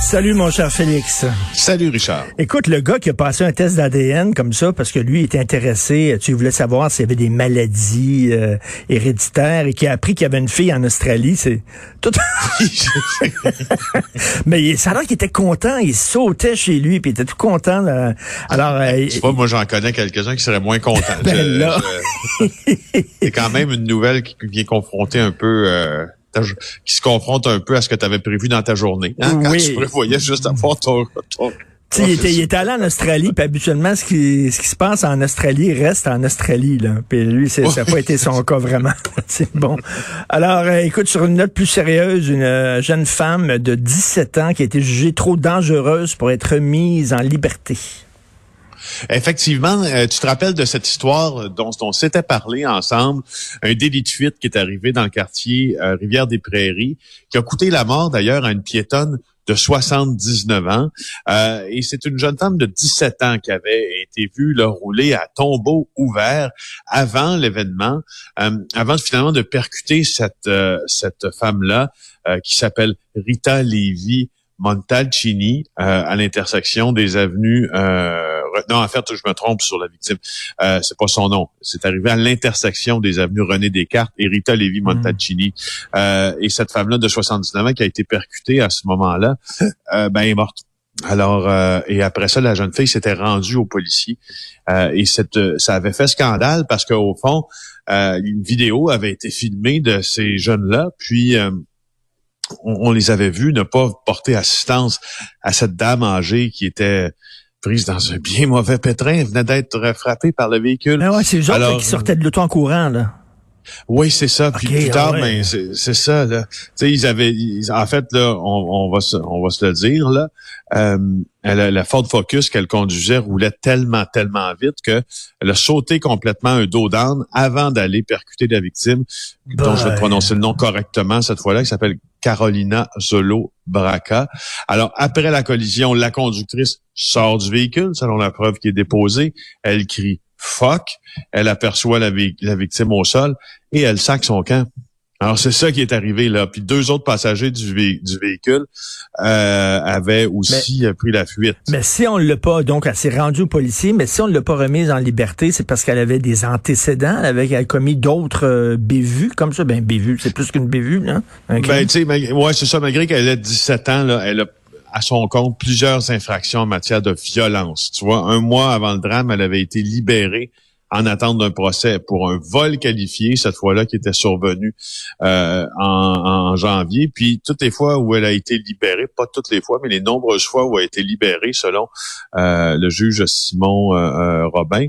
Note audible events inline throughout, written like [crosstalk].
Salut mon cher Félix. Salut Richard. Écoute, le gars qui a passé un test d'ADN comme ça parce que lui était intéressé, tu voulais savoir s'il y avait des maladies euh, héréditaires et qui a appris qu'il y avait une fille en Australie, c'est tout. [laughs] Mais il- ça a l'air qu'il était content, il sautait chez lui puis il était tout content. là. Alors, euh, Tu vois, moi j'en connais quelques-uns qui seraient moins contents. Ben là. C'est quand même une nouvelle qui vient confronter un peu, euh, qui se confronte un peu à ce que tu avais prévu dans ta journée. hein, quand Oui. tu prévoyais juste avoir ton, sais, il, était, il était allé en Australie, puis habituellement, ce qui, ce qui se passe en Australie reste en Australie. Là. Puis lui, c'est- ça n'a pas été son cas vraiment. [laughs] c'est bon. Alors, euh, écoute, sur une note plus sérieuse, une euh, jeune femme de 17 ans qui a été jugée trop dangereuse pour être mise en liberté. Effectivement, euh, tu te rappelles de cette histoire dont on s'était parlé ensemble, un délit de fuite qui est arrivé dans le quartier euh, Rivière-des-Prairies, qui a coûté la mort d'ailleurs à une piétonne de 79 ans. Euh, et c'est une jeune femme de 17 ans qui avait été vue là, rouler à tombeau ouvert avant l'événement, euh, avant finalement de percuter cette, euh, cette femme-là euh, qui s'appelle Rita Levy Montalcini euh, à l'intersection des avenues. Euh, non, en fait, je me trompe sur la victime. Euh, c'est pas son nom. C'est arrivé à l'intersection des avenues René Descartes et Rita Levi Montalcini. Euh, et cette femme-là de 79 ans qui a été percutée à ce moment-là, [laughs] euh, ben est morte. Alors, euh, et après ça, la jeune fille s'était rendue aux policiers. Euh, et cette, ça avait fait scandale parce qu'au fond, euh, une vidéo avait été filmée de ces jeunes-là, puis euh, on, on les avait vus ne pas porter assistance à cette dame âgée qui était prise dans un bien mauvais pétrin, elle venait d'être frappée par le véhicule. Ah ouais, c'est eux autres là, qui sortaient de l'auto en courant. Là. Oui, c'est ça. Puis plus tard, ouais. ben, c'est ça. Là. Tu sais, ils avaient, ils- en fait, là, on, on va se, on va se le dire là. Euh, elle, la Ford Focus qu'elle conduisait roulait tellement, tellement vite que elle a sauté complètement un dos d'âne avant d'aller percuter la victime, dont je vais te prononcer le nom correctement cette fois-là, qui s'appelle Carolina Zolo Braca. Alors, après la collision, la conductrice sort du véhicule, selon la preuve qui est déposée. Elle crie fuck. Elle aperçoit la, vi- la victime au sol et elle sac son camp. Alors, c'est ça qui est arrivé là. Puis deux autres passagers du, vé- du véhicule euh, avaient aussi pris la fuite. Mais si on l'a pas, donc elle s'est rendue au policier, mais si on ne l'a pas remise en liberté, c'est parce qu'elle avait des antécédents, elle avait elle a commis d'autres euh, bévues, comme ça. Ben, bévues, c'est plus qu'une bévue, là. Un Ben, crime. tu sais, ouais, c'est ça. Malgré qu'elle ait 17 ans, là, elle a à son compte plusieurs infractions en matière de violence. Tu vois, un mois avant le drame, elle avait été libérée en attente d'un procès pour un vol qualifié, cette fois-là, qui était survenu euh, en, janvier. Puis toutes les fois où elle a été libérée, pas toutes les fois, mais les nombreuses fois où elle a été libérée, selon euh, le juge Simon euh, Robin,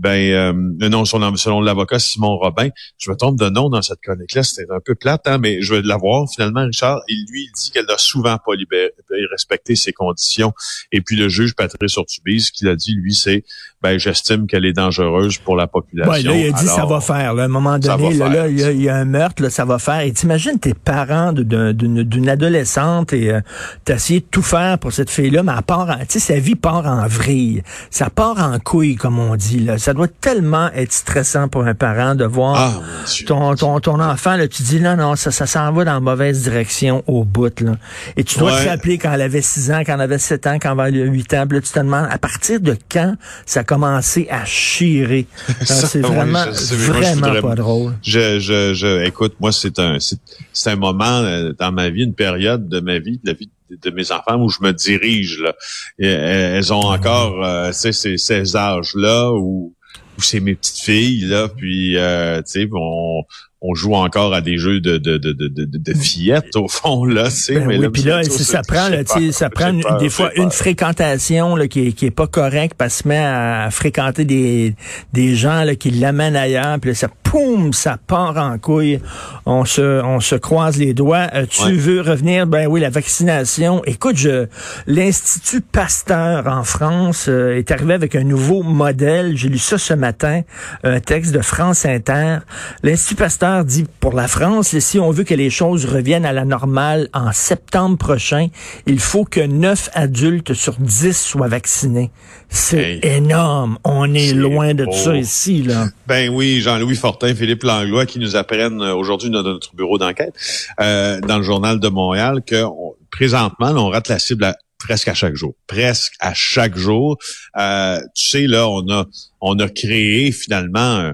ben euh, non, selon, selon l'avocat Simon Robin, je me trompe de nom dans cette chronique-là, c'était un peu plate, hein, mais je vais l'avoir finalement, Richard. Et lui, il dit qu'elle n'a souvent pas libéré, respecté ses conditions. Et puis le juge Patrice Ortubise, ce qu'il a dit, lui, c'est ben j'estime qu'elle est dangereuse pour la population. Ouais, là, il a dit ça va faire. Là, à un moment donné, là, là, il y, a- il y a un meurtre, là, ça va faire. Et t'imagines tes parents d'une d'une adolescente et euh, t'as essayé de tout faire pour cette fille-là, mais elle part tu sais, sa vie part en vrille. Ça part en couille, comme on dit. Là. Ça doit tellement être stressant pour un parent de voir Ah, ton, ton, ton enfant, là, tu dis non, non, ça, ça s'en va dans la mauvaise direction au bout. Là. Et tu dois Ouais. te rappeler quand elle avait 6 ans, quand elle avait 7 ans, quand elle avait 8 ans. Là, tu te demandes à partir de quand ça a commencé à chirer? Ah, [laughs] Ça, C'est vraiment, sais, moi, vraiment voudrais- pas drôle. Je, je, je, écoute, moi, c'est un, c'est, un moment euh, dans ma vie, une période de ma vie, de la vie de, mes enfants où je me dirige. Là. Et, euh, elles ont encore, euh, ces, ces âges-là où, où c'est mes petites filles là, puis euh, tu sais, on, on joue encore à des jeux de de de de, de, fillettes au fond là, c'est ben mais oui, puis là, ça, prend là, ça prend des fois une fréquentation là, qui est qui est pas correcte parce que met à fréquenter des des gens là, qui l'amènent ailleurs, puis là, ça poum, ça part en couille. On se on se croise les doigts. Euh, tu veux revenir? Ben oui, la vaccination. Écoute, je l'Institut Pasteur en France euh, est arrivé avec un nouveau modèle. J'ai lu ça ce matin, un texte de France Inter. L'Institut Pasteur dit pour la France, si on veut que les choses reviennent à la normale en septembre prochain, il faut que 9 adultes sur 10 soient vaccinés. C'est énorme. On est, loin de ça ici, là. Ben oui, Jean-Louis Fortin, Philippe Langlois qui nous apprennent euh, aujourd'hui dans notre bureau d'enquête, euh, dans le journal de Montréal, que présentement, on rate la cible presque à chaque jour. Presque à chaque jour. Euh, tu sais, là, on a on a créé finalement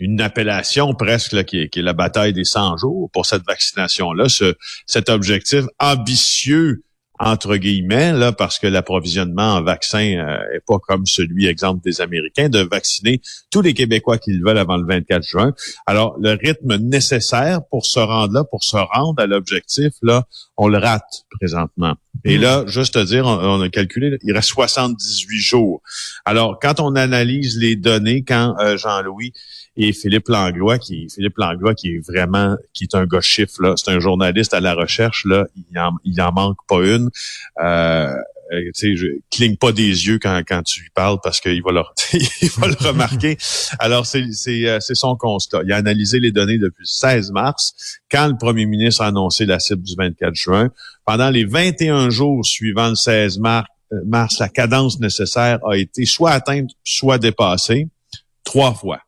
une appellation presque qui, est, la bataille des 100 jours pour cette vaccination-là, ce, cet objectif ambitieux entre guillemets, là, parce que l'approvisionnement en vaccins euh, est pas comme celui, exemple, des Américains, de vacciner tous les Québécois qu'ils veulent avant le 24 juin. Alors, le rythme nécessaire pour se rendre là, pour se rendre à l'objectif, là, on le rate présentement. Et là, juste te dire, on, a calculé, il reste 78 jours. Alors, quand on analyse les données, quand euh, Jean-Louis et Philippe Langlois, qui Philippe Langlois, qui est vraiment, qui est un gars chiffre, là. C'est un journaliste à la recherche, là. Il en, il en manque pas une. Euh, tu sais, je cligne pas des yeux quand, quand tu lui parles parce qu'il va, le, [laughs] va le remarquer. Alors, euh, c'est son constat. Il a analysé les données depuis le 16 mars, quand le premier ministre a annoncé la cible du 24 juin. Pendant les 21 jours suivant le 16 mars, euh, mars la cadence nécessaire a été soit atteinte, soit dépassée trois fois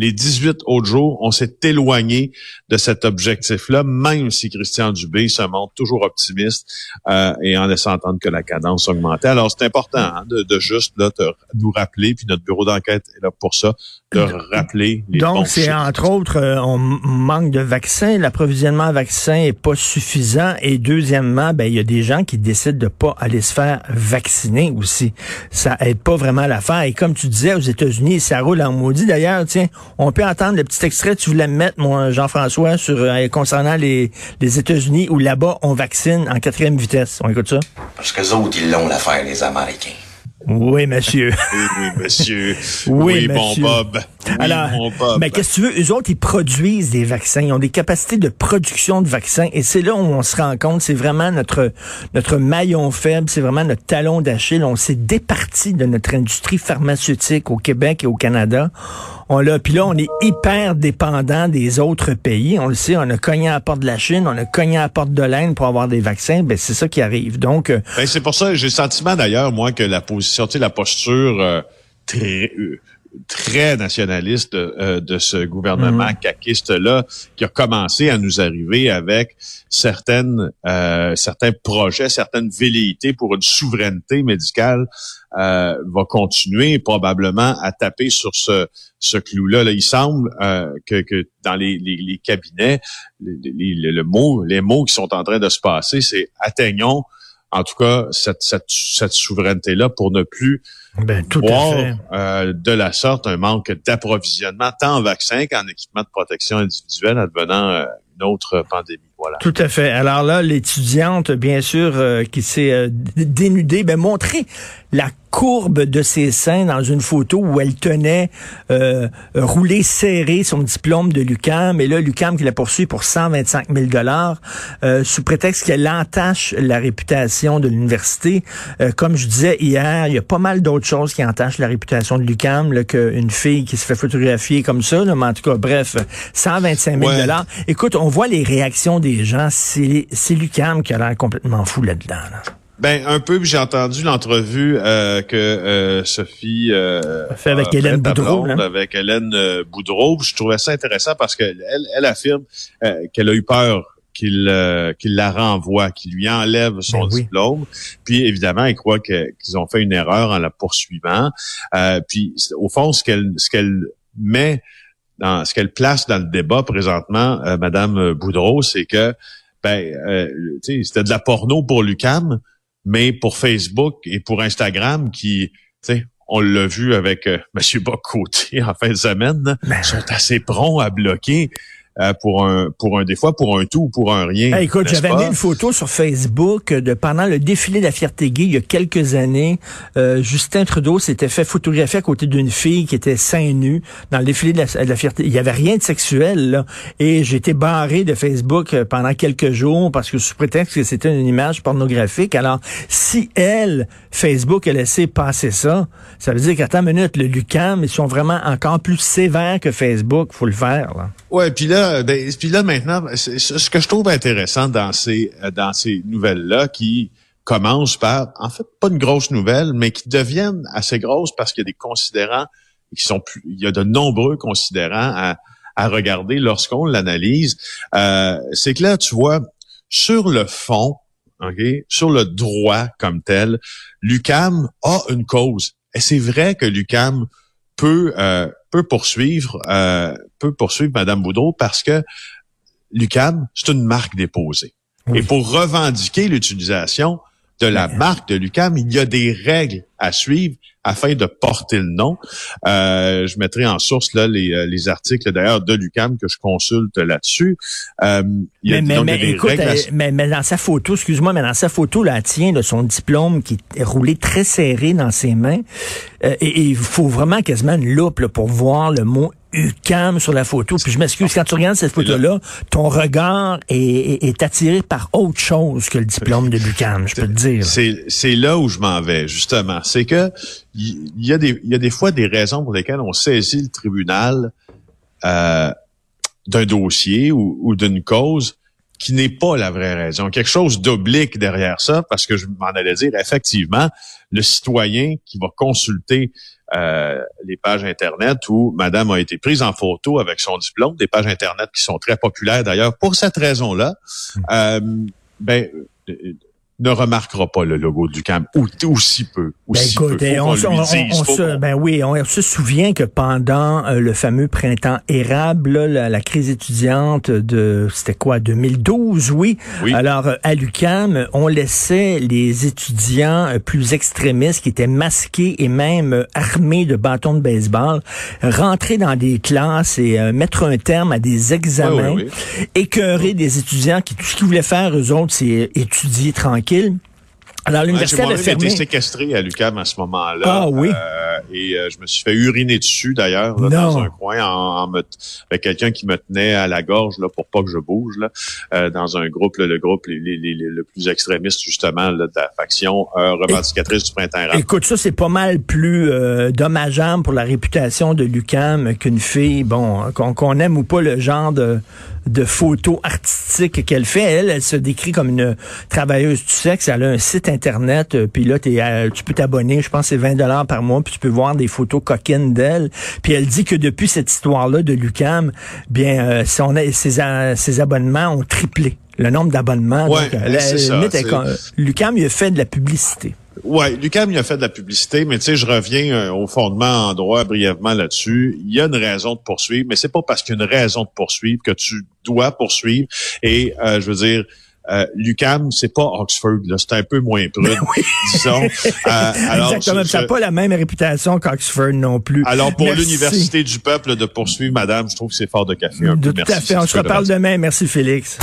les 18 autres jours, on s'est éloigné de cet objectif-là, même si Christian Dubé se montre toujours optimiste euh, et en laissant entendre que la cadence augmentait. Alors, c'est important hein, de, juste là, nous rappeler, puis notre bureau d'enquête est là pour ça, de rappeler les Donc, c'est entre autres, euh, on manque de vaccins, l'approvisionnement en vaccins est pas suffisant, et deuxièmement, ben il y a des gens qui décident de pas aller se faire vacciner aussi. Ça aide pas vraiment l'affaire. Et comme tu disais, aux États-Unis, ça roule en maudit. D'ailleurs, tiens, on peut entendre le petit extrait que tu voulais mettre, mon Jean-François, sur euh, concernant les, les États-Unis où là-bas on vaccine en quatrième vitesse. On écoute ça. Parce que autres, ils l'ont l'affaire, les Américains. Oui, monsieur. [laughs] oui, oui, monsieur. [laughs] oui, bon Bob. Alors, mais qu'est-ce que tu veux? Eux autres, ils produisent des vaccins. Ils ont des capacités de production de vaccins. Et c'est là où on se rend compte, c'est vraiment notre, notre maillon faible, c'est vraiment notre talon d'Achille. On s'est départi de notre industrie pharmaceutique au Québec et au Canada. On l'a, puis là, on est hyper dépendant des autres pays. On le sait, on a cogné à la porte de la Chine, on a cogné à la porte de l'Inde pour avoir des vaccins. Ben, c'est ça qui arrive. Donc, euh, ben, c'est pour ça, j'ai le sentiment d'ailleurs, moi, que la position, sais, la posture euh, très euh, très nationaliste de ce gouvernement mm caquiste là qui a commencé à nous arriver avec certaines certains projets, certaines velléités pour une souveraineté médicale euh, va continuer probablement à taper sur ce, ce clou-là. Là, il semble euh, que, que, dans les, les, les cabinets, les, le mot, les mots qui sont en train de se passer, c'est atteignons en tout cas cette, cette, cette souveraineté-là pour ne plus ben, tout voir euh, de la sorte un manque d'approvisionnement tant en vaccins qu'en équipement de protection individuelle advenant euh, une autre pandémie. Voilà. Tout à fait. Alors là, l'étudiante, bien sûr, euh, qui s'est dénudée, ben montrer la courbe de ses seins dans une photo où elle tenait euh, roulé serré son diplôme de l'UCAM. Et là, l'UCAM qui l'a poursuivi pour 125 000 dollars euh, sous prétexte qu'elle entache la réputation de l'université. Euh, comme je disais hier, il y a pas mal d'autres choses qui entachent la réputation de l'UCAM qu'une fille qui se fait photographier comme ça. mais en tout cas, bref, 125 000 dollars. Écoute, on voit les réactions des gens. C'est l'UCAM qui a l'air complètement fou là-dedans. là dedans ben un peu, j'ai entendu l'entrevue euh, que euh, Sophie euh, fait avec Hélène Boudreau, avec Hélène euh, Boudreau. Je trouvais ça intéressant parce qu'elle elle affirme euh, qu'elle a eu peur qu'il qu'il la renvoie, qu'il lui enlève son ben diplôme. Puis évidemment, elle croit qu'ils ont fait une erreur en la poursuivant. puis au fond, ce qu'elle ce qu'elle met dans ce qu'elle place dans le débat présentement, Madame Boudreau, c'est que ben, c'était de la porno pour Lucam, mais pour Facebook et pour Instagram qui, tu sais, on l'a vu avec euh, [laughs] M. Bocoté en fin de semaine, ben. sont assez prompts à bloquer euh, pour un pour un des fois pour un tout ou pour un rien. Hey, écoute, j'avais mis une photo sur Facebook de pendant le défilé de la fierté gay il y a quelques années. Euh, Justin Trudeau s'était fait photographier à côté d'une fille qui était seins nus dans le défilé de la, de la fierté. Il y avait rien de sexuel là, et j'ai été barré de Facebook euh, pendant quelques jours parce que sous prétexte que c'était une image pornographique. Alors, si elle, Facebook, a laissé passer ça, ça veut dire qu'à ta minute, le Lucam, ils sont vraiment encore plus sévères que Facebook. Faut le faire là. Ouais, puis là, ben, puis là maintenant, ce que je trouve intéressant dans ces euh, dans ces nouvelles là, qui commencent par, en fait, pas une grosse nouvelle, mais qui deviennent assez grosses parce qu'il y a des considérants qui sont plus, il y a de nombreux considérants à, à regarder lorsqu'on l'analyse. Euh, c'est que là, tu vois, sur le fond, ok, sur le droit comme tel, l'UCAM a une cause. Et c'est vrai que l'UCAM peut euh, peut poursuivre euh, peut poursuivre Madame Boudreau parce que l'UCAM c'est une marque déposée. Oui. Et pour revendiquer l'utilisation de la marque de l'UCAM, il y a des règles à suivre afin de porter le nom. Euh, je mettrai en source là les, euh, les articles d'ailleurs de l'UCAM que je consulte là-dessus. Euh, il y a, Mais, mais, donc, il y a mais des écoute, règles à- euh, mais, mais dans sa photo, excuse-moi, mais dans sa photo, là, elle tient là, son diplôme qui est roulé très serré dans ses mains. Euh, et et il faut vraiment quasiment une loupe là, pour voir le mot UCAM sur la photo. Puis je m'excuse, quand tu regardes cette photo-là, ton regard est, est- est attiré par autre chose que le diplôme de l'UCAM, je peux te dire. C'est là où je m'en vais justement. C'est que il y, y a des y a des fois des raisons pour lesquelles on saisit le tribunal euh, d'un dossier ou, ou d'une cause qui n'est pas la vraie raison. Quelque chose d'oblique derrière ça, parce que je m'en allais dire effectivement le citoyen qui va consulter euh, les pages internet où Madame a été prise en photo avec son diplôme, des pages internet qui sont très populaires d'ailleurs pour cette raison-là. Euh, ben ne remarquera pas le logo du CAM ou aussi peu, Ben écoute, peu. on, on- on se, ben oui, on se souvient que pendant euh, le fameux printemps érable, là, la, la crise étudiante de, c'était quoi, 2012, oui. Oui. Alors, euh, à l'UCAM, on laissait les étudiants euh, plus extrémistes qui étaient masqués et même armés de bâtons de baseball rentrer dans des classes et mettre un terme à des examens, Oui, oui, écœurer des étudiants qui, tout ce qu'ils voulaient faire, eux autres, c'est étudier tranquille. Alors, Ouais, l'université J'ai avait fermé. séquestré à l'UCAM à ce moment-là. Ah oui. Euh, et euh, je me suis fait uriner dessus d'ailleurs dans un coin en, en me- avec quelqu'un qui me tenait à la gorge là pour pas que je bouge là euh, dans un groupe là, le groupe les, les- les- le plus extrémiste justement là, de la faction euh, revendicatrice du printemps arabe. Écoute, ça, c'est pas mal plus dommageable pour la réputation de Lucam qu'une fille, bon, qu'on aime ou pas le genre de, de photos artistiques qu'elle fait. Elle, elle se décrit comme une travailleuse du sexe. Elle a un site Internet, euh, puis là, t'es, euh, tu peux t'abonner, je pense que c'est 20 dollars par mois, puis tu peux voir des photos coquines d'elle. Puis elle dit que depuis cette histoire-là de Lucam, bien, euh, son, ses, a- ses abonnements ont triplé. Le nombre d'abonnements. Ouais, c'est- Lucam, il a fait de la publicité. Ouais, Lucam il a fait de la publicité, mais tu sais, je reviens euh, au fondement en droit brièvement là-dessus. Il y a une raison de poursuivre, mais c'est pas parce qu'il y a une raison de poursuivre que tu dois poursuivre. Et euh, je veux dire, euh, Lucam, c'est pas Oxford, là, c'est un peu moins [laughs] prude, disons. Euh, [laughs] alors, Exactement. Ça n'a pas la même réputation qu'Oxford non plus. alors pour Merci. l'université du peuple de poursuivre, Madame, je trouve que c'est fort de café. Un De peu. tout à Merci, fait. On se reparle demain. Merci, Félix.